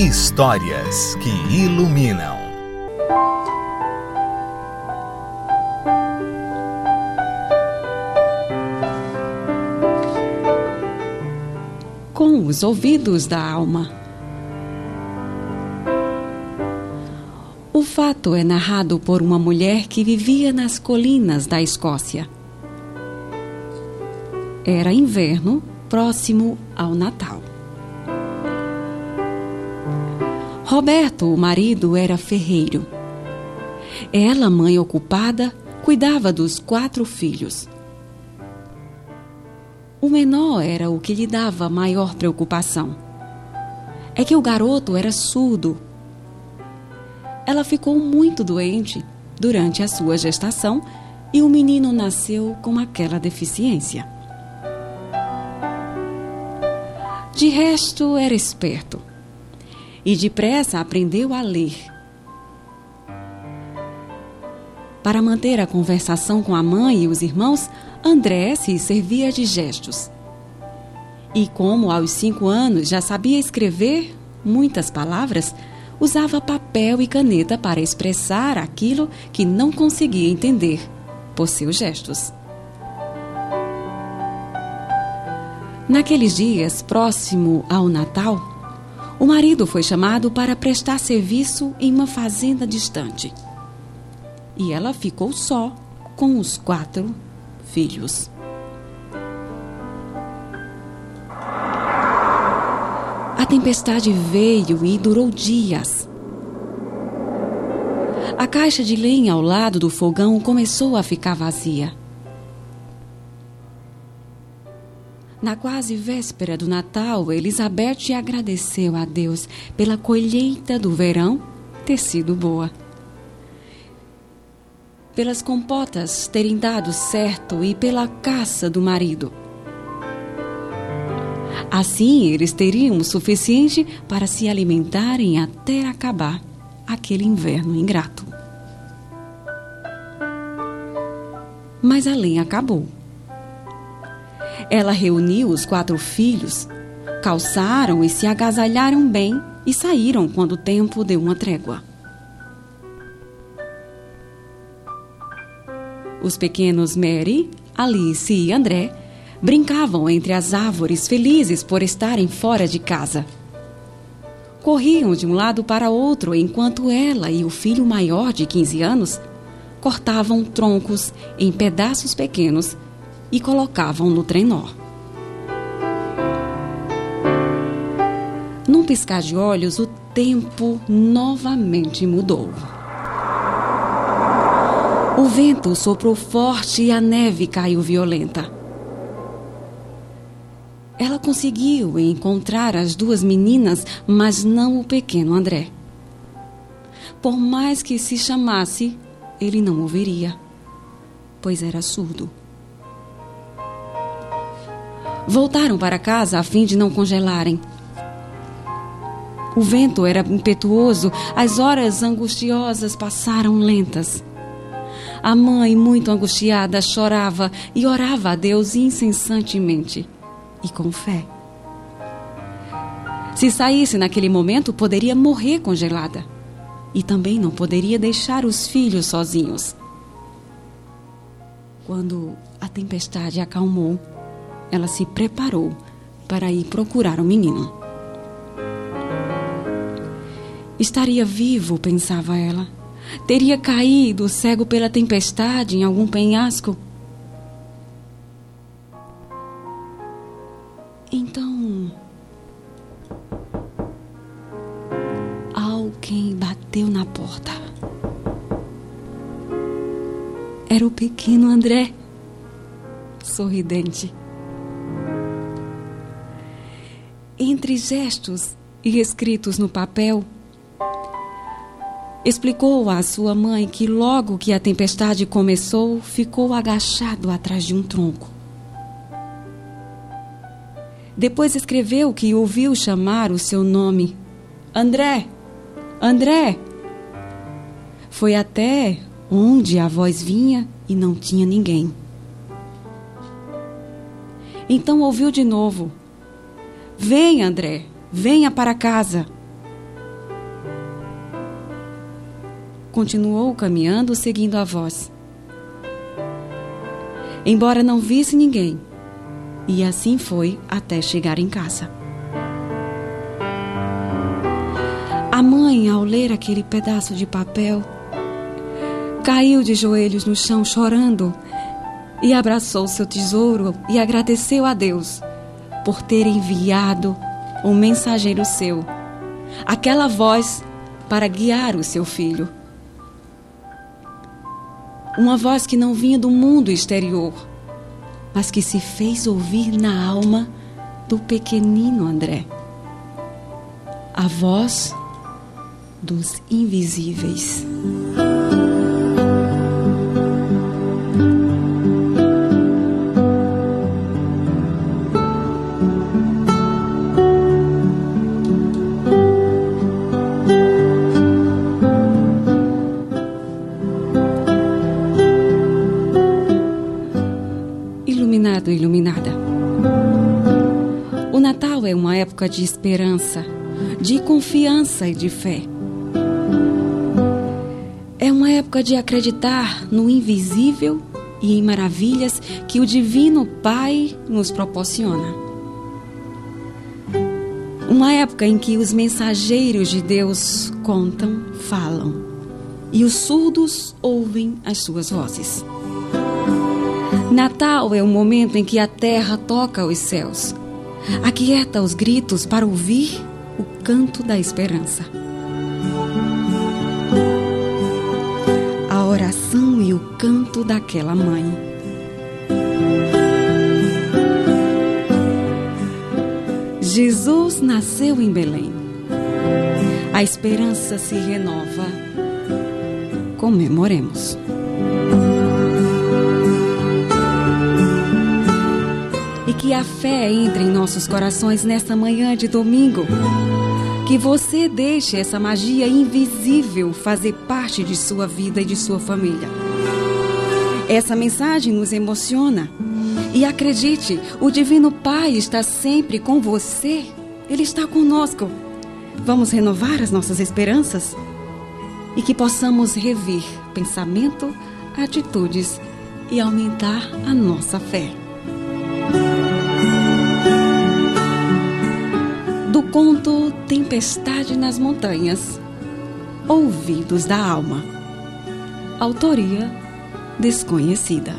Histórias que iluminam. Com os ouvidos da alma. O fato é narrado por uma mulher que vivia nas colinas da Escócia. Era inverno, próximo ao Natal. Roberto, o marido, era ferreiro. Ela, mãe ocupada, cuidava dos quatro filhos. O menor era o que lhe dava maior preocupação. É que o garoto era surdo. Ela ficou muito doente durante a sua gestação e o menino nasceu com aquela deficiência. De resto, era esperto e depressa aprendeu a ler. Para manter a conversação com a mãe e os irmãos, André se servia de gestos. E como aos cinco anos já sabia escrever muitas palavras, usava papel e caneta para expressar aquilo que não conseguia entender por seus gestos. Naqueles dias, próximo ao Natal, o marido foi chamado para prestar serviço em uma fazenda distante. E ela ficou só com os quatro filhos. A tempestade veio e durou dias. A caixa de lenha ao lado do fogão começou a ficar vazia. Na quase véspera do Natal, Elizabeth agradeceu a Deus pela colheita do verão ter sido boa. Pelas compotas terem dado certo e pela caça do marido. Assim, eles teriam o suficiente para se alimentarem até acabar aquele inverno ingrato. Mas a lenha acabou. Ela reuniu os quatro filhos, calçaram e se agasalharam bem e saíram quando o tempo deu uma trégua. Os pequenos Mary, Alice e André brincavam entre as árvores felizes por estarem fora de casa. Corriam de um lado para outro enquanto ela e o filho maior de 15 anos cortavam troncos em pedaços pequenos e colocavam no trenó. Num piscar de olhos, o tempo novamente mudou. O vento soprou forte e a neve caiu violenta. Ela conseguiu encontrar as duas meninas, mas não o pequeno André. Por mais que se chamasse, ele não ouviria, pois era surdo. Voltaram para casa a fim de não congelarem. O vento era impetuoso, as horas angustiosas passaram lentas. A mãe, muito angustiada, chorava e orava a Deus incessantemente e com fé. Se saísse naquele momento, poderia morrer congelada. E também não poderia deixar os filhos sozinhos. Quando a tempestade acalmou, ela se preparou para ir procurar o menino. Estaria vivo, pensava ela. Teria caído cego pela tempestade em algum penhasco. Então. Alguém bateu na porta. Era o pequeno André, sorridente. Entre gestos e escritos no papel, explicou à sua mãe que logo que a tempestade começou, ficou agachado atrás de um tronco. Depois escreveu que ouviu chamar o seu nome: André, André. Foi até onde a voz vinha e não tinha ninguém. Então ouviu de novo: Venha, André, venha para casa. Continuou caminhando, seguindo a voz. Embora não visse ninguém, e assim foi até chegar em casa. A mãe, ao ler aquele pedaço de papel, caiu de joelhos no chão chorando e abraçou seu tesouro e agradeceu a Deus por ter enviado um mensageiro seu, aquela voz para guiar o seu filho. Uma voz que não vinha do mundo exterior, mas que se fez ouvir na alma do pequenino André. A voz dos invisíveis. Iluminado, iluminada. O Natal é uma época de esperança, de confiança e de fé. É uma época de acreditar no invisível e em maravilhas que o Divino Pai nos proporciona. Uma época em que os mensageiros de Deus contam, falam, e os surdos ouvem as suas vozes. Natal é o momento em que a terra toca os céus, aquieta os gritos para ouvir o canto da esperança. A oração e o canto daquela mãe. Jesus nasceu em Belém. A esperança se renova. Comemoremos. Que a fé entre em nossos corações nesta manhã de domingo. Que você deixe essa magia invisível fazer parte de sua vida e de sua família. Essa mensagem nos emociona. E acredite, o Divino Pai está sempre com você. Ele está conosco. Vamos renovar as nossas esperanças? E que possamos revir pensamento, atitudes e aumentar a nossa fé. Conto Tempestade nas Montanhas, Ouvidos da Alma. Autoria desconhecida.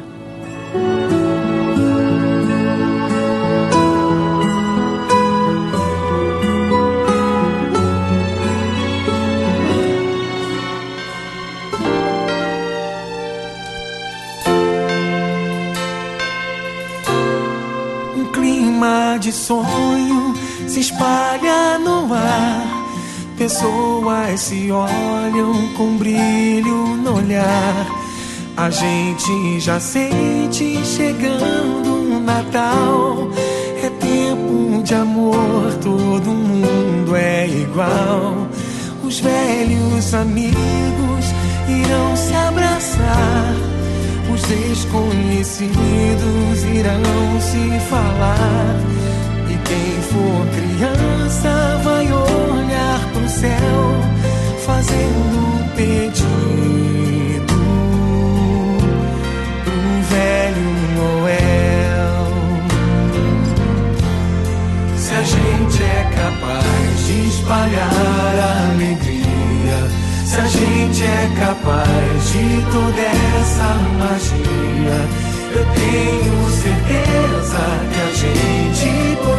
Pessoas se olham com brilho no olhar. A gente já sente chegando o Natal. É tempo de amor, todo mundo é igual. Os velhos amigos irão se abraçar. Os desconhecidos irão se falar. E quem for criança vai olhar céu, fazendo um pedido pro velho Noel. Se a gente é capaz de espalhar a alegria, se a gente é capaz de toda essa magia. Eu tenho certeza que a gente podia